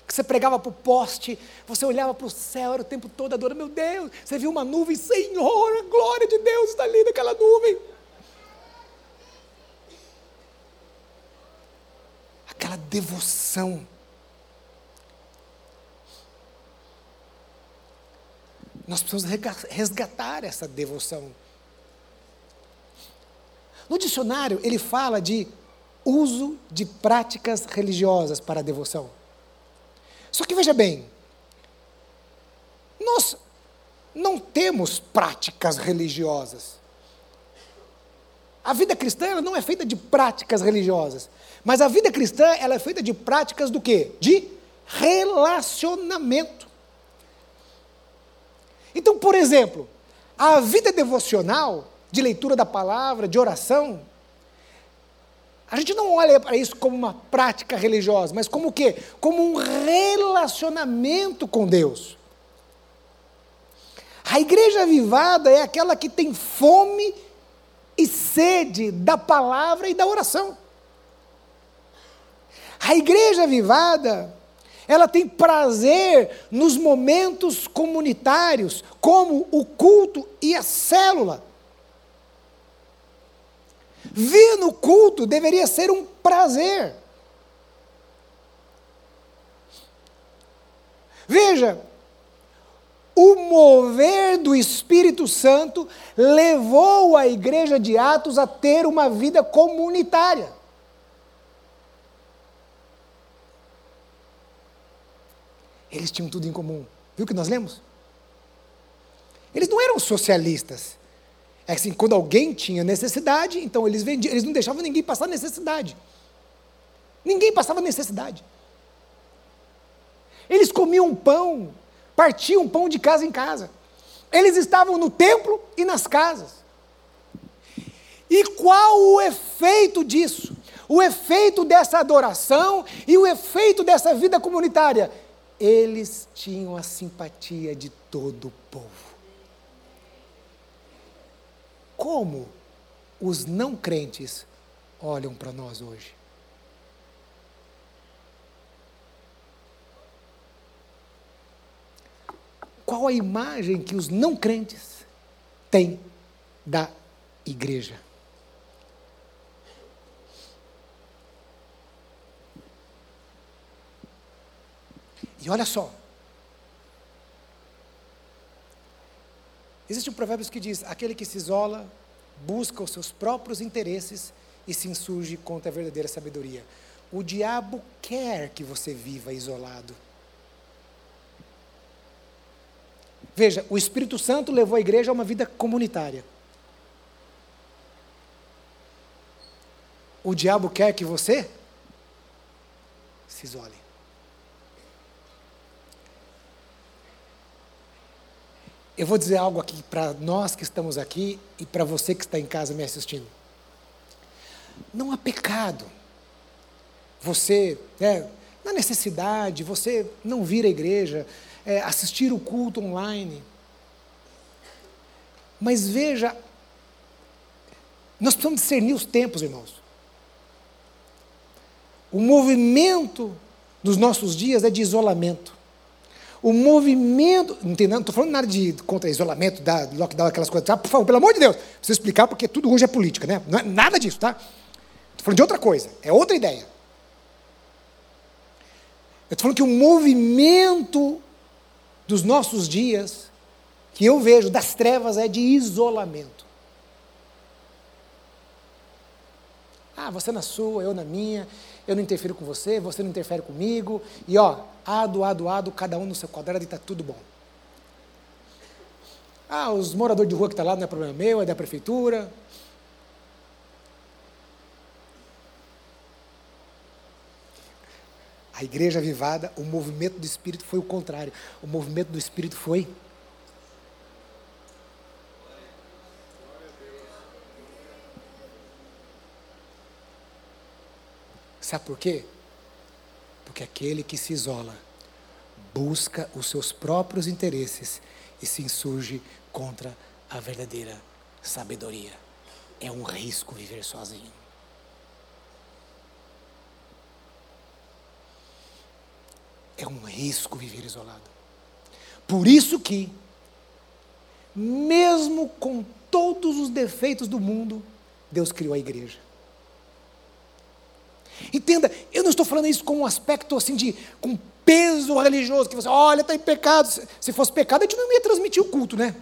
[SPEAKER 1] Que você pregava para o poste, você olhava para o céu, era o tempo todo adorando, meu Deus, você viu uma nuvem, Senhor, a glória de Deus está ali naquela nuvem. Aquela devoção Nós precisamos resgatar essa devoção. No dicionário, ele fala de uso de práticas religiosas para a devoção. Só que veja bem, nós não temos práticas religiosas. A vida cristã não é feita de práticas religiosas, mas a vida cristã ela é feita de práticas do quê? De relacionamento. Então, por exemplo, a vida devocional, de leitura da palavra, de oração, a gente não olha para isso como uma prática religiosa, mas como o quê? Como um relacionamento com Deus. A igreja avivada é aquela que tem fome e sede da palavra e da oração. A igreja avivada ela tem prazer nos momentos comunitários, como o culto e a célula. Vir no culto deveria ser um prazer. Veja, o mover do Espírito Santo levou a igreja de Atos a ter uma vida comunitária. Eles tinham tudo em comum. Viu o que nós lemos? Eles não eram socialistas. É assim, quando alguém tinha necessidade, então eles vendiam, eles não deixavam ninguém passar necessidade. Ninguém passava necessidade. Eles comiam pão, partiam pão de casa em casa. Eles estavam no templo e nas casas. E qual o efeito disso? O efeito dessa adoração e o efeito dessa vida comunitária? Eles tinham a simpatia de todo o povo. Como os não crentes olham para nós hoje? Qual a imagem que os não crentes têm da igreja? E olha só. Existe um provérbio que diz: aquele que se isola busca os seus próprios interesses e se insurge contra a verdadeira sabedoria. O diabo quer que você viva isolado. Veja, o Espírito Santo levou a igreja a uma vida comunitária. O diabo quer que você se isole. Eu vou dizer algo aqui para nós que estamos aqui e para você que está em casa me assistindo. Não há pecado. Você, é, na necessidade, você não vir à igreja, é, assistir o culto online. Mas veja, nós precisamos discernir os tempos, irmãos. O movimento dos nossos dias é de isolamento. O movimento, entendendo? Não estou falando nada de contra isolamento, da lockdown, aquelas coisas. Tá? Por favor, pelo amor de Deus, preciso explicar porque tudo hoje é política, né? Não é nada disso, tá? Estou falando de outra coisa, é outra ideia. Eu estou falando que o movimento dos nossos dias, que eu vejo das trevas, é de isolamento. Ah, você na sua, eu na minha, eu não interfiro com você, você não interfere comigo, e ó, ado, ado, ado, cada um no seu quadrado e está tudo bom. Ah, os moradores de rua que estão tá lá não é problema meu, é da prefeitura. A igreja avivada, o movimento do Espírito foi o contrário. O movimento do Espírito foi. Sabe por quê? Porque aquele que se isola busca os seus próprios interesses e se insurge contra a verdadeira sabedoria. É um risco viver sozinho. É um risco viver isolado. Por isso que, mesmo com todos os defeitos do mundo, Deus criou a igreja. Entenda, eu não estou falando isso com um aspecto assim de com peso religioso, que você, olha, está em pecado. Se fosse pecado, a gente não ia transmitir o culto, né?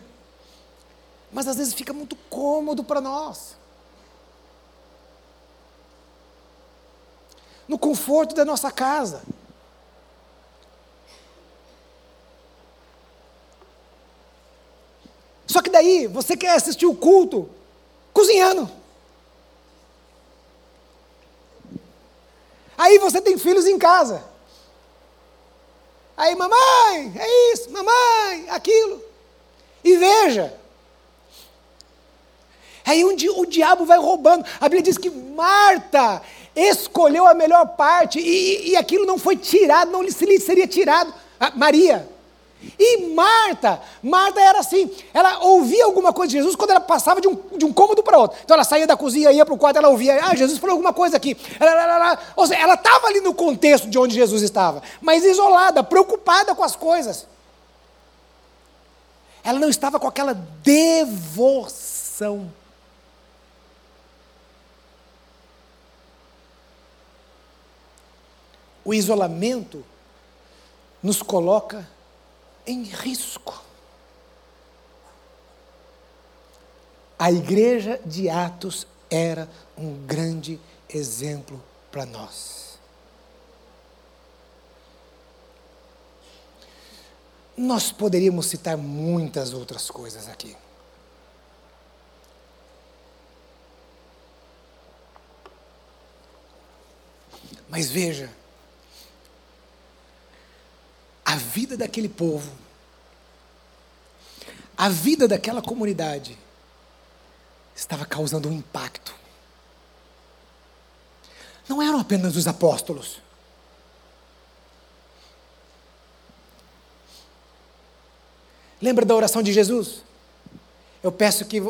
[SPEAKER 1] Mas às vezes fica muito cômodo para nós. No conforto da nossa casa. Só que daí você quer assistir o culto cozinhando. Aí você tem filhos em casa. Aí, mamãe, é isso, mamãe, aquilo. E veja. Aí um o diabo vai roubando. A Bíblia diz que Marta escolheu a melhor parte e, e aquilo não foi tirado, não lhe seria tirado. Maria, e Marta, Marta era assim, ela ouvia alguma coisa de Jesus quando ela passava de um, de um cômodo para outro. Então ela saía da cozinha, ia para o quarto, ela ouvia, ah, Jesus falou alguma coisa aqui. ou seja, ela estava ali no contexto de onde Jesus estava, mas isolada, preocupada com as coisas. Ela não estava com aquela devoção. O isolamento nos coloca em risco. A igreja de Atos era um grande exemplo para nós. Nós poderíamos citar muitas outras coisas aqui. Mas veja, a vida daquele povo, a vida daquela comunidade estava causando um impacto. Não eram apenas os apóstolos. Lembra da oração de Jesus? Eu peço que.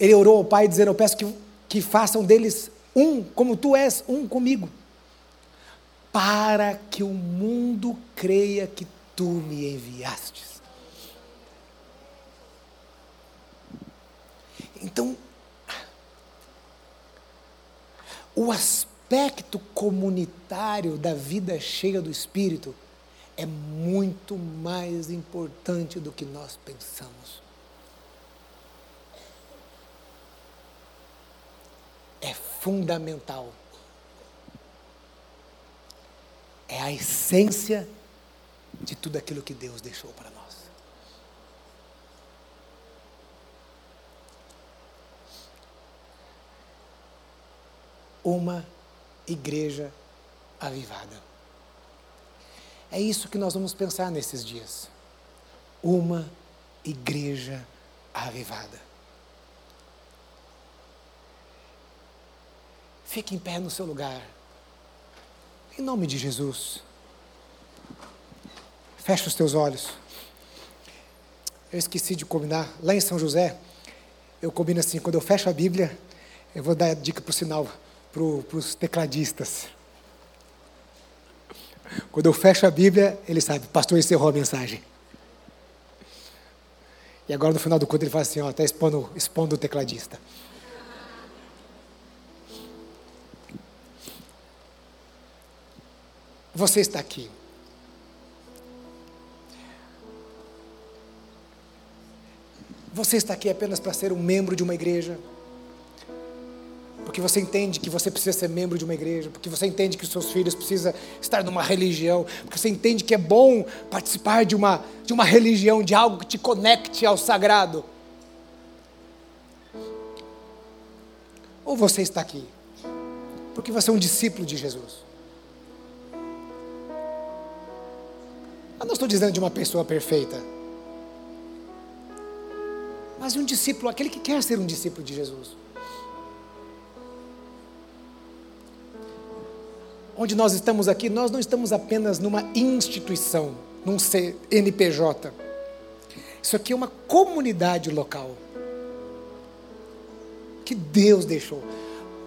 [SPEAKER 1] Ele orou ao Pai dizendo: Eu peço que, que façam deles um, como tu és um comigo para que o mundo creia que tu me enviastes. Então, o aspecto comunitário da vida cheia do Espírito é muito mais importante do que nós pensamos. É fundamental. É a essência de tudo aquilo que Deus deixou para nós. Uma igreja avivada. É isso que nós vamos pensar nesses dias. Uma igreja avivada. Fique em pé no seu lugar. Em nome de Jesus. Feche os teus olhos. Eu esqueci de combinar. Lá em São José, eu combino assim: quando eu fecho a Bíblia, eu vou dar a dica para o sinal, para os tecladistas. Quando eu fecho a Bíblia, ele sabe, pastor encerrou a mensagem. E agora no final do culto ele fala assim, ó, está expondo, expondo o tecladista. Você está aqui. Você está aqui apenas para ser um membro de uma igreja porque você entende que você precisa ser membro de uma igreja, porque você entende que os seus filhos precisam estar numa religião, porque você entende que é bom participar de uma, de uma religião, de algo que te conecte ao sagrado. Ou você está aqui porque você é um discípulo de Jesus. Eu não estou dizendo de uma pessoa perfeita, mas de um discípulo, aquele que quer ser um discípulo de Jesus. onde nós estamos aqui, nós não estamos apenas numa instituição, num CNPJ. Isso aqui é uma comunidade local. Que Deus deixou.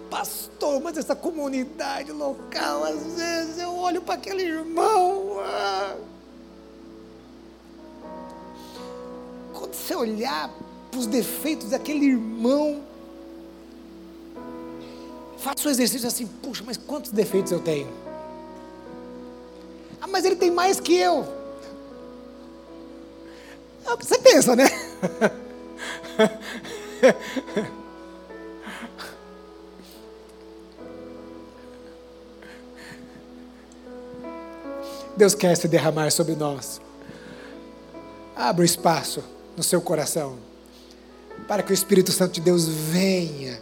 [SPEAKER 1] Pastor, mas essa comunidade local, às vezes eu olho para aquele irmão. Ah. Quando você olhar para os defeitos daquele irmão, Faça o exercício assim, puxa, mas quantos defeitos eu tenho? Ah, mas ele tem mais que eu. Ah, você pensa, né? Deus quer se derramar sobre nós. Abra espaço no seu coração para que o Espírito Santo de Deus venha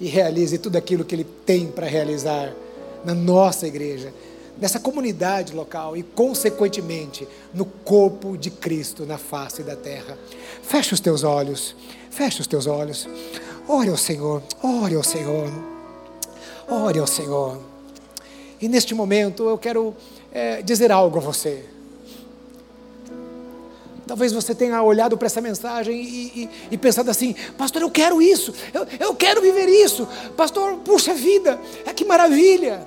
[SPEAKER 1] e realize tudo aquilo que Ele tem para realizar na nossa igreja, nessa comunidade local e, consequentemente, no corpo de Cristo na face da terra. Feche os teus olhos, feche os teus olhos. Ore ao Senhor, ore ao Senhor, ore ao Senhor. E neste momento eu quero é, dizer algo a você. Talvez você tenha olhado para essa mensagem e, e, e, pensado assim: Pastor, eu quero isso, eu, eu quero viver isso. Pastor, puxa vida, é que maravilha.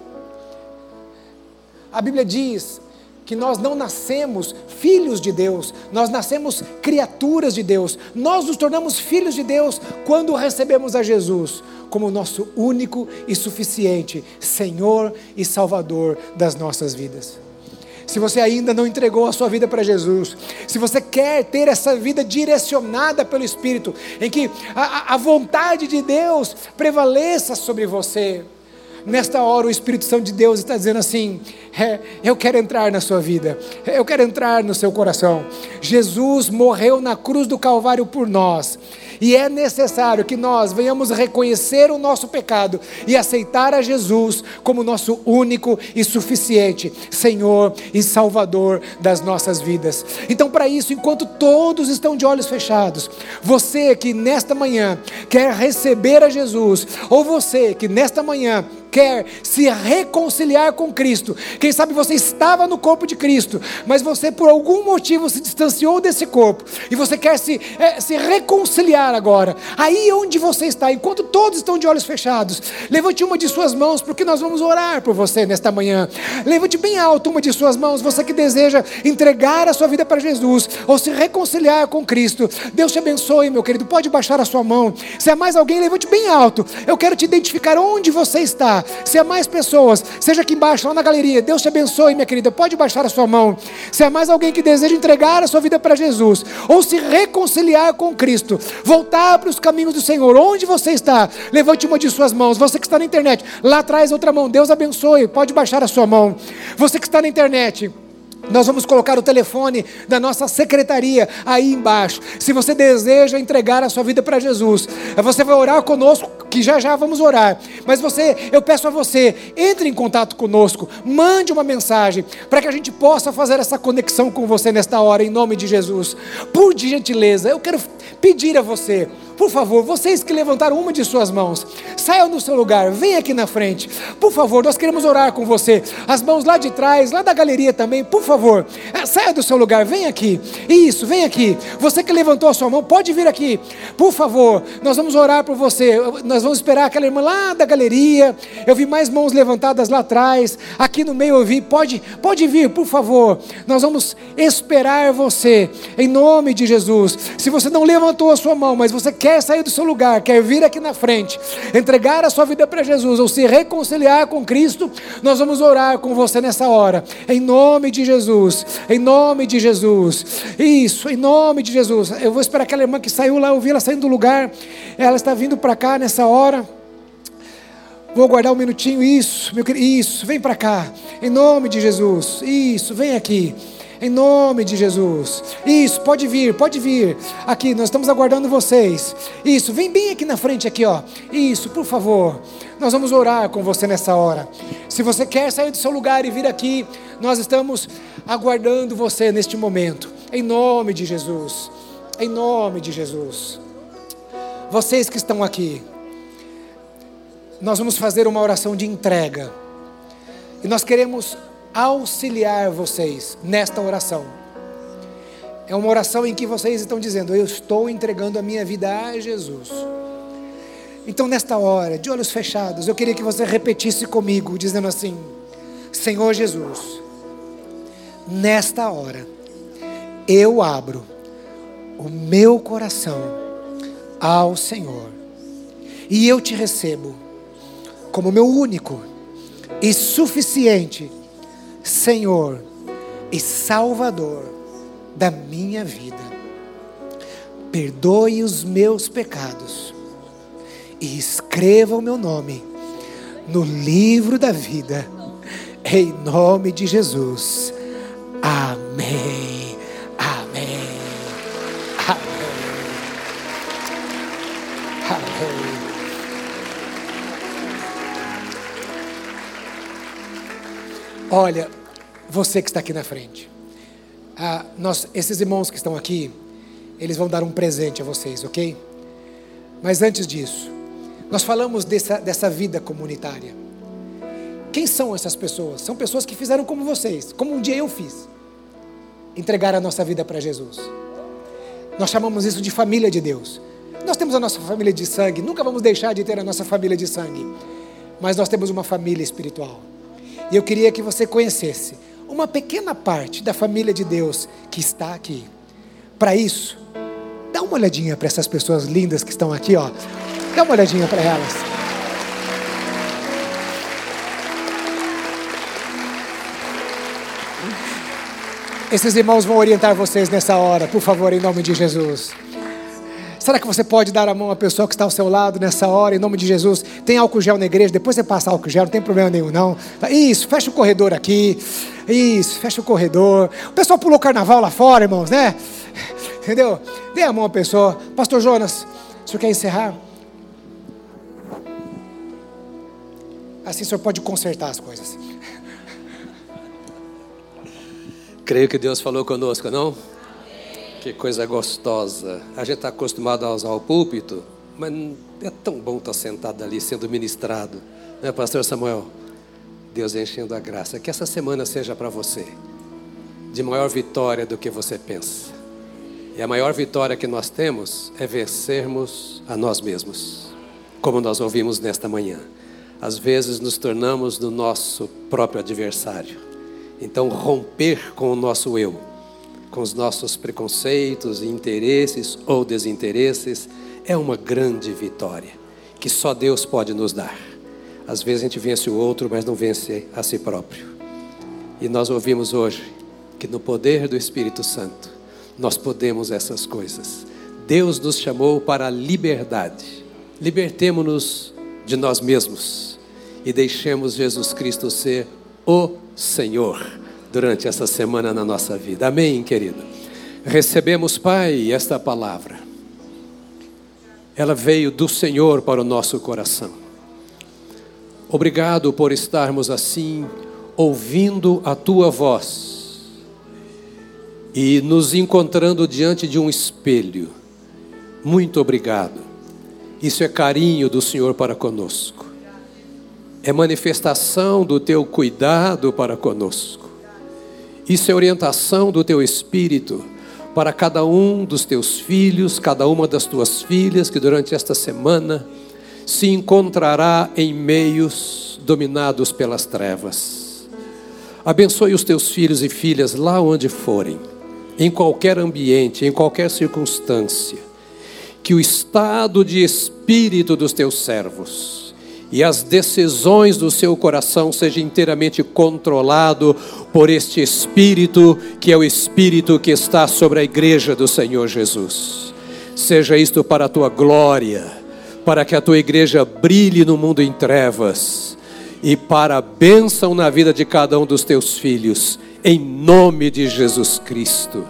[SPEAKER 1] A Bíblia diz que nós não nascemos filhos de Deus, nós nascemos criaturas de Deus. Nós nos tornamos filhos de Deus quando recebemos a Jesus como nosso único e suficiente Senhor e Salvador das nossas vidas se você ainda não entregou a sua vida para Jesus, se você quer ter essa vida direcionada pelo Espírito, em que a, a vontade de Deus prevaleça sobre você, nesta hora o Espírito Santo de Deus está dizendo assim: é, eu quero entrar na sua vida, eu quero entrar no seu coração. Jesus morreu na cruz do Calvário por nós. E é necessário que nós venhamos reconhecer o nosso pecado e aceitar a Jesus como nosso único e suficiente Senhor e Salvador das nossas vidas. Então, para isso, enquanto todos estão de olhos fechados, você que nesta manhã quer receber a Jesus, ou você que nesta manhã quer se reconciliar com Cristo. Quem sabe você estava no corpo de Cristo, mas você por algum motivo se distanciou desse corpo e você quer se, é, se reconciliar agora. Aí onde você está, enquanto todos estão de olhos fechados, levante uma de suas mãos, porque nós vamos orar por você nesta manhã. Levante bem alto uma de suas mãos, você que deseja entregar a sua vida para Jesus ou se reconciliar com Cristo. Deus te abençoe, meu querido. Pode baixar a sua mão. Se há mais alguém, levante bem alto. Eu quero te identificar onde você está. Se há mais pessoas, seja aqui embaixo, lá na galeria, Deus te abençoe, minha querida. Pode baixar a sua mão. Se há mais alguém que deseja entregar a sua vida para Jesus, ou se reconciliar com Cristo, voltar para os caminhos do Senhor, onde você está, levante uma de suas mãos. Você que está na internet, lá atrás, outra mão. Deus abençoe. Pode baixar a sua mão. Você que está na internet. Nós vamos colocar o telefone da nossa secretaria aí embaixo. Se você deseja entregar a sua vida para Jesus, você vai orar conosco, que já já vamos orar. Mas você, eu peço a você, entre em contato conosco, mande uma mensagem para que a gente possa fazer essa conexão com você nesta hora, em nome de Jesus. Por gentileza, eu quero pedir a você, por favor, vocês que levantaram uma de suas mãos, saiam do seu lugar, venham aqui na frente. Por favor, nós queremos orar com você. As mãos lá de trás, lá da galeria também, por favor, eh, saia do seu lugar, vem aqui. Isso, vem aqui. Você que levantou a sua mão, pode vir aqui. Por favor, nós vamos orar por você. Nós vamos esperar aquela irmã lá da galeria. Eu vi mais mãos levantadas lá atrás. Aqui no meio eu vi. Pode, pode vir, por favor. Nós vamos esperar você, em nome de Jesus. Se você não levantou a sua mão, mas você quer sair do seu lugar, quer vir aqui na frente, entregar a sua vida para Jesus ou se reconciliar com Cristo, nós vamos orar com você nessa hora, em nome de Jesus, em nome de Jesus. Isso, em nome de Jesus. Eu vou esperar aquela irmã que saiu lá, eu vi ela saindo do lugar, ela está vindo para cá nessa hora. Vou guardar um minutinho, isso, meu querido, isso, vem para cá, em nome de Jesus, isso, vem aqui. Em nome de Jesus. Isso, pode vir, pode vir. Aqui, nós estamos aguardando vocês. Isso, vem bem aqui na frente aqui, ó. Isso, por favor. Nós vamos orar com você nessa hora. Se você quer sair do seu lugar e vir aqui, nós estamos aguardando você neste momento. Em nome de Jesus. Em nome de Jesus. Vocês que estão aqui, nós vamos fazer uma oração de entrega. E nós queremos auxiliar vocês nesta oração. É uma oração em que vocês estão dizendo: Eu estou entregando a minha vida a Jesus. Então, nesta hora, de olhos fechados, eu queria que você repetisse comigo, dizendo assim: Senhor Jesus, nesta hora, eu abro o meu coração ao Senhor e eu te recebo como meu único e suficiente Senhor e Salvador da minha vida. Perdoe os meus pecados e escreva o meu nome no livro da vida, em nome de Jesus. Amém. Olha, você que está aqui na frente, ah, nós, esses irmãos que estão aqui, eles vão dar um presente a vocês, ok? Mas antes disso, nós falamos dessa, dessa vida comunitária. Quem são essas pessoas? São pessoas que fizeram como vocês, como um dia eu fiz. Entregar a nossa vida para Jesus. Nós chamamos isso de família de Deus. Nós temos a nossa família de sangue, nunca vamos deixar de ter a nossa família de sangue. Mas nós temos uma família espiritual. E eu queria que você conhecesse uma pequena parte da família de Deus que está aqui. Para isso, dá uma olhadinha para essas pessoas lindas que estão aqui, ó. Dá uma olhadinha para elas. Esses irmãos vão orientar vocês nessa hora, por favor, em nome de Jesus. Será que você pode dar a mão à pessoa que está ao seu lado nessa hora, em nome de Jesus? Tem álcool gel na igreja, depois você passa álcool gel, não tem problema nenhum, não. Isso, fecha o corredor aqui. Isso, fecha o corredor. O pessoal pulou carnaval lá fora, irmãos, né? Entendeu? Dê a mão à pessoa. Pastor Jonas, o senhor quer encerrar? Assim o senhor pode consertar as coisas.
[SPEAKER 2] Creio que Deus falou conosco, não? Que coisa gostosa. A gente está acostumado a usar o púlpito, mas é tão bom estar tá sentado ali sendo ministrado, né, Pastor Samuel? Deus enchendo a graça. Que essa semana seja para você de maior vitória do que você pensa. E a maior vitória que nós temos é vencermos a nós mesmos, como nós ouvimos nesta manhã. Às vezes nos tornamos no nosso próprio adversário. Então, romper com o nosso eu com os nossos preconceitos, interesses ou desinteresses, é uma grande vitória que só Deus pode nos dar. Às vezes a gente vence o outro, mas não vence a si próprio. E nós ouvimos hoje que no poder do Espírito Santo nós podemos essas coisas. Deus nos chamou para a liberdade. Libertemo-nos de nós mesmos e deixemos Jesus Cristo ser o Senhor durante essa semana na nossa vida. Amém, querido? Recebemos, Pai, esta palavra. Ela veio do Senhor para o nosso coração. Obrigado por estarmos assim, ouvindo a tua voz e nos encontrando diante de um espelho. Muito obrigado. Isso é carinho do Senhor para conosco. É manifestação do teu cuidado para conosco. Isso é orientação do teu espírito para cada um dos teus filhos, cada uma das tuas filhas que durante esta semana se encontrará em meios dominados pelas trevas. Abençoe os teus filhos e filhas lá onde forem, em qualquer ambiente, em qualquer circunstância. Que o estado de espírito dos teus servos e as decisões do seu coração sejam inteiramente controlado por este Espírito, que é o Espírito que está sobre a igreja do Senhor Jesus. Seja isto para a tua glória, para que a tua igreja brilhe no mundo em trevas e para a bênção na vida de cada um dos teus filhos, em nome de Jesus Cristo.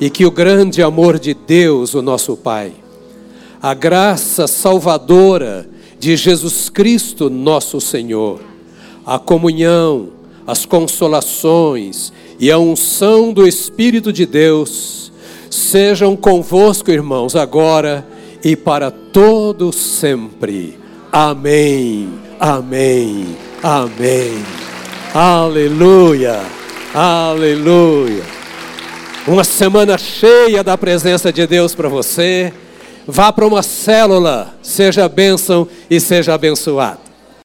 [SPEAKER 2] E que o grande amor de Deus, o nosso Pai, a graça salvadora, de Jesus Cristo, nosso Senhor, a comunhão, as consolações e a unção do Espírito de Deus sejam convosco, irmãos, agora e para todo sempre. Amém. Amém. Amém. Aleluia. Aleluia. Uma semana cheia da presença de Deus para você. Vá para uma célula, seja bênção e seja abençoado.